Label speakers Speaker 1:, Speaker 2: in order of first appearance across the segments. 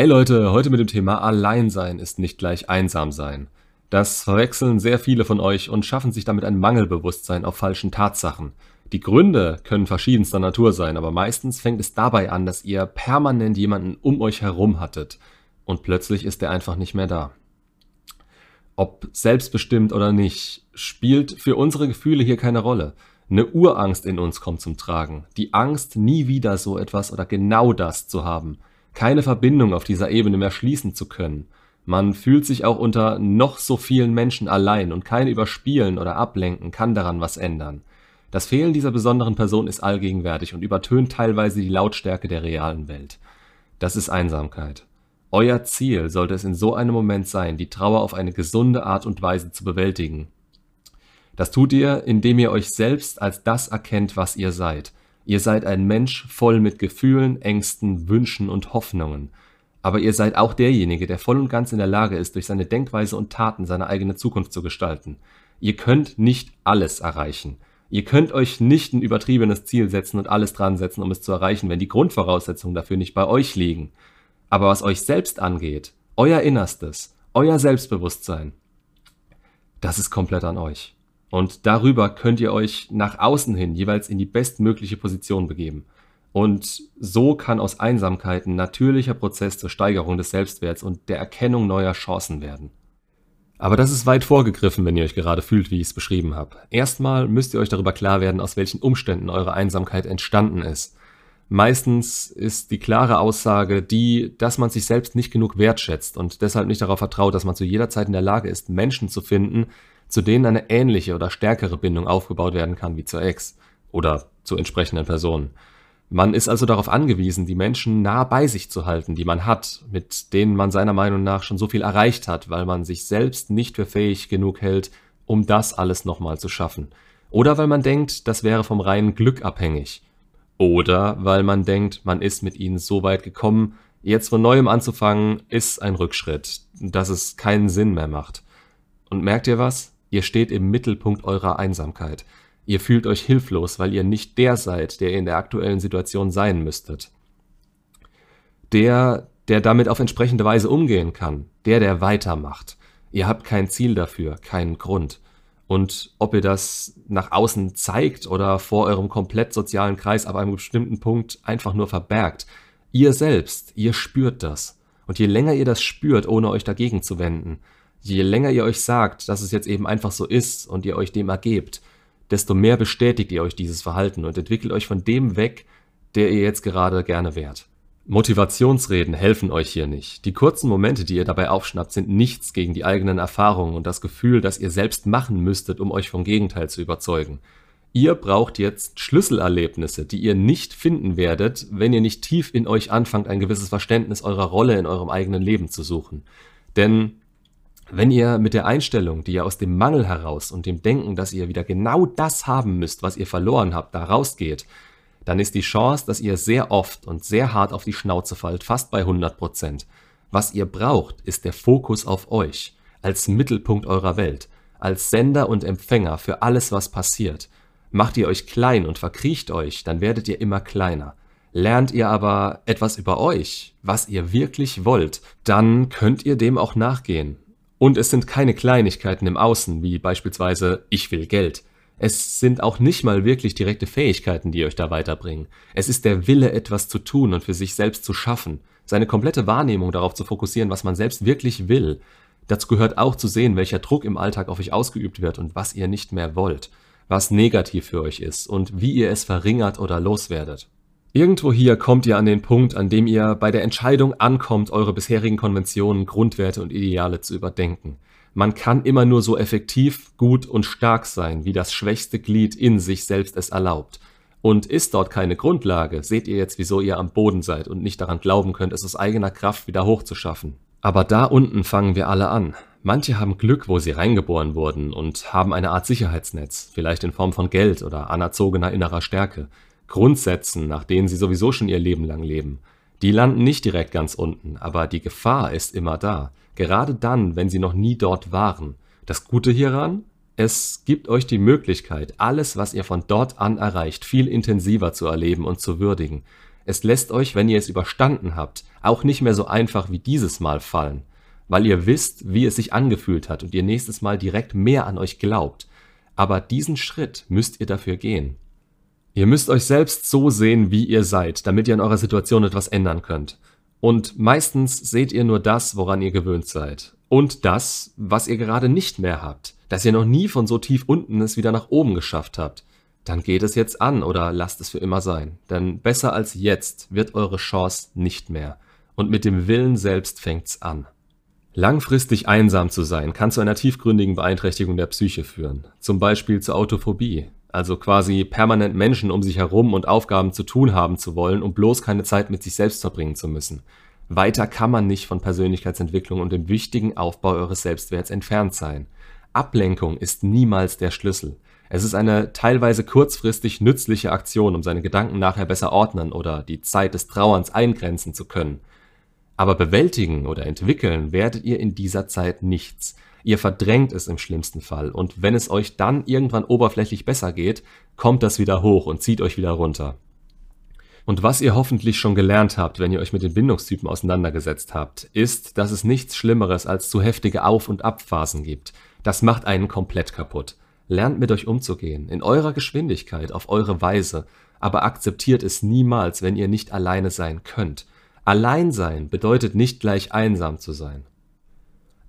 Speaker 1: Hey Leute, heute mit dem Thema Alleinsein ist nicht gleich einsam sein. Das verwechseln sehr viele von euch und schaffen sich damit ein Mangelbewusstsein auf falschen Tatsachen. Die Gründe können verschiedenster Natur sein, aber meistens fängt es dabei an, dass ihr permanent jemanden um euch herum hattet und plötzlich ist er einfach nicht mehr da. Ob selbstbestimmt oder nicht, spielt für unsere Gefühle hier keine Rolle. Eine Urangst in uns kommt zum Tragen. Die Angst, nie wieder so etwas oder genau das zu haben – keine Verbindung auf dieser Ebene mehr schließen zu können. Man fühlt sich auch unter noch so vielen Menschen allein und kein Überspielen oder Ablenken kann daran was ändern. Das Fehlen dieser besonderen Person ist allgegenwärtig und übertönt teilweise die Lautstärke der realen Welt. Das ist Einsamkeit. Euer Ziel sollte es in so einem Moment sein, die Trauer auf eine gesunde Art und Weise zu bewältigen. Das tut ihr, indem ihr euch selbst als das erkennt, was ihr seid Ihr seid ein Mensch voll mit Gefühlen, Ängsten, Wünschen und Hoffnungen. Aber ihr seid auch derjenige, der voll und ganz in der Lage ist, durch seine Denkweise und Taten seine eigene Zukunft zu gestalten. Ihr könnt nicht alles erreichen. Ihr könnt euch nicht ein übertriebenes Ziel setzen und alles dran setzen, um es zu erreichen, wenn die Grundvoraussetzungen dafür nicht bei euch liegen. Aber was euch selbst angeht, euer Innerstes, euer Selbstbewusstsein, das ist komplett an euch. Und darüber könnt ihr euch nach außen hin jeweils in die bestmögliche Position begeben. Und so kann aus Einsamkeit ein natürlicher Prozess zur Steigerung des Selbstwerts und der Erkennung neuer Chancen werden. Aber das ist weit vorgegriffen, wenn ihr euch gerade fühlt, wie ich es beschrieben habe. Erstmal müsst ihr euch darüber klar werden, aus welchen Umständen eure Einsamkeit entstanden ist. Meistens ist die klare Aussage die, dass man sich selbst nicht genug wertschätzt und deshalb nicht darauf vertraut, dass man zu jeder Zeit in der Lage ist, Menschen zu finden, zu denen eine ähnliche oder stärkere Bindung aufgebaut werden kann wie zur Ex oder zu entsprechenden Personen. Man ist also darauf angewiesen, die Menschen nah bei sich zu halten, die man hat, mit denen man seiner Meinung nach schon so viel erreicht hat, weil man sich selbst nicht für fähig genug hält, um das alles nochmal zu schaffen. Oder weil man denkt, das wäre vom reinen Glück abhängig. Oder weil man denkt, man ist mit ihnen so weit gekommen, jetzt von neuem anzufangen, ist ein Rückschritt, dass es keinen Sinn mehr macht. Und merkt ihr was? Ihr steht im Mittelpunkt eurer Einsamkeit. Ihr fühlt euch hilflos, weil ihr nicht der seid, der ihr in der aktuellen Situation sein müsstet. Der, der damit auf entsprechende Weise umgehen kann. Der, der weitermacht. Ihr habt kein Ziel dafür, keinen Grund. Und ob ihr das nach außen zeigt oder vor eurem komplett sozialen Kreis ab einem bestimmten Punkt einfach nur verbergt, ihr selbst, ihr spürt das. Und je länger ihr das spürt, ohne euch dagegen zu wenden, Je länger ihr euch sagt, dass es jetzt eben einfach so ist und ihr euch dem ergebt, desto mehr bestätigt ihr euch dieses Verhalten und entwickelt euch von dem weg, der ihr jetzt gerade gerne wärt. Motivationsreden helfen euch hier nicht. Die kurzen Momente, die ihr dabei aufschnappt, sind nichts gegen die eigenen Erfahrungen und das Gefühl, das ihr selbst machen müsstet, um euch vom Gegenteil zu überzeugen. Ihr braucht jetzt Schlüsselerlebnisse, die ihr nicht finden werdet, wenn ihr nicht tief in euch anfangt, ein gewisses Verständnis eurer Rolle in eurem eigenen Leben zu suchen. Denn wenn ihr mit der Einstellung, die ihr aus dem Mangel heraus und dem Denken, dass ihr wieder genau das haben müsst, was ihr verloren habt, da rausgeht, dann ist die Chance, dass ihr sehr oft und sehr hart auf die Schnauze fallt, fast bei 100 Prozent. Was ihr braucht, ist der Fokus auf euch, als Mittelpunkt eurer Welt, als Sender und Empfänger für alles, was passiert. Macht ihr euch klein und verkriecht euch, dann werdet ihr immer kleiner. Lernt ihr aber etwas über euch, was ihr wirklich wollt, dann könnt ihr dem auch nachgehen und es sind keine Kleinigkeiten im Außen, wie beispielsweise ich will Geld. Es sind auch nicht mal wirklich direkte Fähigkeiten, die euch da weiterbringen. Es ist der Wille, etwas zu tun und für sich selbst zu schaffen, seine komplette Wahrnehmung darauf zu fokussieren, was man selbst wirklich will. Dazu gehört auch zu sehen, welcher Druck im Alltag auf euch ausgeübt wird und was ihr nicht mehr wollt, was negativ für euch ist und wie ihr es verringert oder loswerdet. Irgendwo hier kommt ihr an den Punkt, an dem ihr bei der Entscheidung ankommt, eure bisherigen Konventionen, Grundwerte und Ideale zu überdenken. Man kann immer nur so effektiv, gut und stark sein, wie das schwächste Glied in sich selbst es erlaubt. Und ist dort keine Grundlage, seht ihr jetzt, wieso ihr am Boden seid und nicht daran glauben könnt, es aus eigener Kraft wieder hochzuschaffen. Aber da unten fangen wir alle an. Manche haben Glück, wo sie reingeboren wurden und haben eine Art Sicherheitsnetz, vielleicht in Form von Geld oder anerzogener innerer Stärke. Grundsätzen, nach denen sie sowieso schon ihr Leben lang leben. Die landen nicht direkt ganz unten, aber die Gefahr ist immer da, gerade dann, wenn sie noch nie dort waren. Das Gute hieran? Es gibt euch die Möglichkeit, alles, was ihr von dort an erreicht, viel intensiver zu erleben und zu würdigen. Es lässt euch, wenn ihr es überstanden habt, auch nicht mehr so einfach wie dieses Mal fallen, weil ihr wisst, wie es sich angefühlt hat und ihr nächstes Mal direkt mehr an euch glaubt. Aber diesen Schritt müsst ihr dafür gehen. Ihr müsst euch selbst so sehen, wie ihr seid, damit ihr in eurer Situation etwas ändern könnt. Und meistens seht ihr nur das, woran ihr gewöhnt seid. Und das, was ihr gerade nicht mehr habt. Dass ihr noch nie von so tief unten es wieder nach oben geschafft habt. Dann geht es jetzt an oder lasst es für immer sein. Denn besser als jetzt wird eure Chance nicht mehr. Und mit dem Willen selbst fängt's an. Langfristig einsam zu sein, kann zu einer tiefgründigen Beeinträchtigung der Psyche führen. Zum Beispiel zur Autophobie, also quasi permanent Menschen um sich herum und Aufgaben zu tun haben zu wollen, um bloß keine Zeit mit sich selbst verbringen zu müssen. Weiter kann man nicht von Persönlichkeitsentwicklung und dem wichtigen Aufbau eures Selbstwerts entfernt sein. Ablenkung ist niemals der Schlüssel. Es ist eine teilweise kurzfristig nützliche Aktion, um seine Gedanken nachher besser ordnen oder die Zeit des Trauerns eingrenzen zu können. Aber bewältigen oder entwickeln werdet ihr in dieser Zeit nichts. Ihr verdrängt es im schlimmsten Fall und wenn es euch dann irgendwann oberflächlich besser geht, kommt das wieder hoch und zieht euch wieder runter. Und was ihr hoffentlich schon gelernt habt, wenn ihr euch mit den Bindungstypen auseinandergesetzt habt, ist, dass es nichts Schlimmeres als zu heftige Auf- und Abphasen gibt. Das macht einen komplett kaputt. Lernt mit euch umzugehen, in eurer Geschwindigkeit, auf eure Weise, aber akzeptiert es niemals, wenn ihr nicht alleine sein könnt. Allein sein bedeutet nicht gleich einsam zu sein.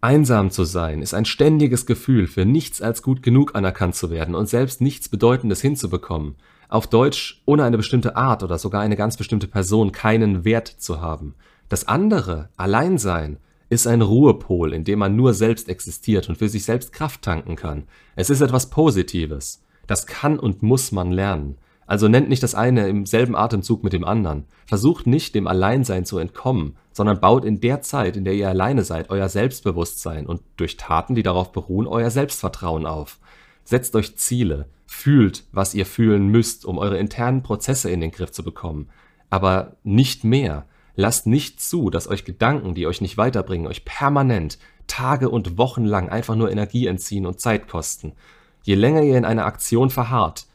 Speaker 1: Einsam zu sein ist ein ständiges Gefühl, für nichts als gut genug anerkannt zu werden und selbst nichts Bedeutendes hinzubekommen. Auf Deutsch, ohne eine bestimmte Art oder sogar eine ganz bestimmte Person keinen Wert zu haben. Das andere, Alleinsein, ist ein Ruhepol, in dem man nur selbst existiert und für sich selbst Kraft tanken kann. Es ist etwas Positives. Das kann und muss man lernen. Also nennt nicht das eine im selben Atemzug mit dem anderen. Versucht nicht, dem Alleinsein zu entkommen, sondern baut in der Zeit, in der ihr alleine seid, euer Selbstbewusstsein und durch Taten, die darauf beruhen, euer Selbstvertrauen auf. Setzt euch Ziele, fühlt, was ihr fühlen müsst, um eure internen Prozesse in den Griff zu bekommen. Aber nicht mehr. Lasst nicht zu, dass euch Gedanken, die euch nicht weiterbringen, euch permanent, Tage und Wochen lang einfach nur Energie entziehen und Zeit kosten. Je länger ihr in einer Aktion verharrt,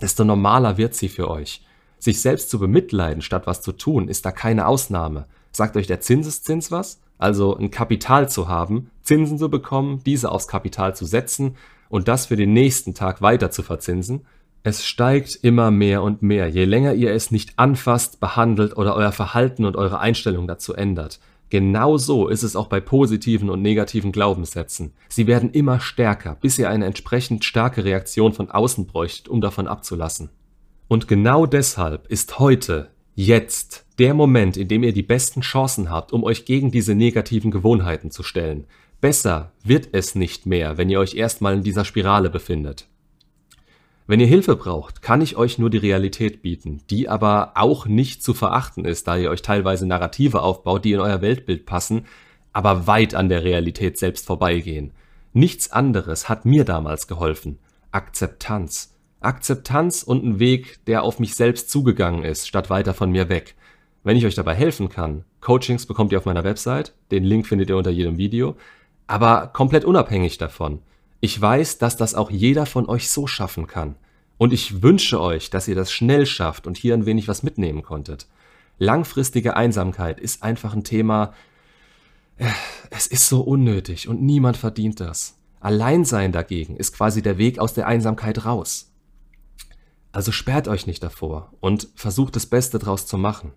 Speaker 1: desto normaler wird sie für euch. Sich selbst zu bemitleiden, statt was zu tun, ist da keine Ausnahme. Sagt euch der Zinseszins was? Also ein Kapital zu haben, Zinsen zu bekommen, diese aufs Kapital zu setzen und das für den nächsten Tag weiter zu verzinsen? Es steigt immer mehr und mehr, je länger ihr es nicht anfasst, behandelt oder euer Verhalten und eure Einstellung dazu ändert. Genauso ist es auch bei positiven und negativen Glaubenssätzen. Sie werden immer stärker, bis ihr eine entsprechend starke Reaktion von außen bräuchtet, um davon abzulassen. Und genau deshalb ist heute, jetzt, der Moment, in dem ihr die besten Chancen habt, um euch gegen diese negativen Gewohnheiten zu stellen. Besser wird es nicht mehr, wenn ihr euch erstmal in dieser Spirale befindet. Wenn ihr Hilfe braucht, kann ich euch nur die Realität bieten, die aber auch nicht zu verachten ist, da ihr euch teilweise Narrative aufbaut, die in euer Weltbild passen, aber weit an der Realität selbst vorbeigehen. Nichts anderes hat mir damals geholfen. Akzeptanz. Akzeptanz und ein Weg, der auf mich selbst zugegangen ist, statt weiter von mir weg. Wenn ich euch dabei helfen kann, Coachings bekommt ihr auf meiner Website, den Link findet ihr unter jedem Video, aber komplett unabhängig davon. Ich weiß, dass das auch jeder von euch so schaffen kann. Und ich wünsche euch, dass ihr das schnell schafft und hier ein wenig was mitnehmen konntet. Langfristige Einsamkeit ist einfach ein Thema, äh, es ist so unnötig und niemand verdient das. Alleinsein dagegen ist quasi der Weg aus der Einsamkeit raus. Also sperrt euch nicht davor und versucht das Beste draus zu machen.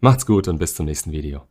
Speaker 1: Macht's gut und bis zum nächsten Video.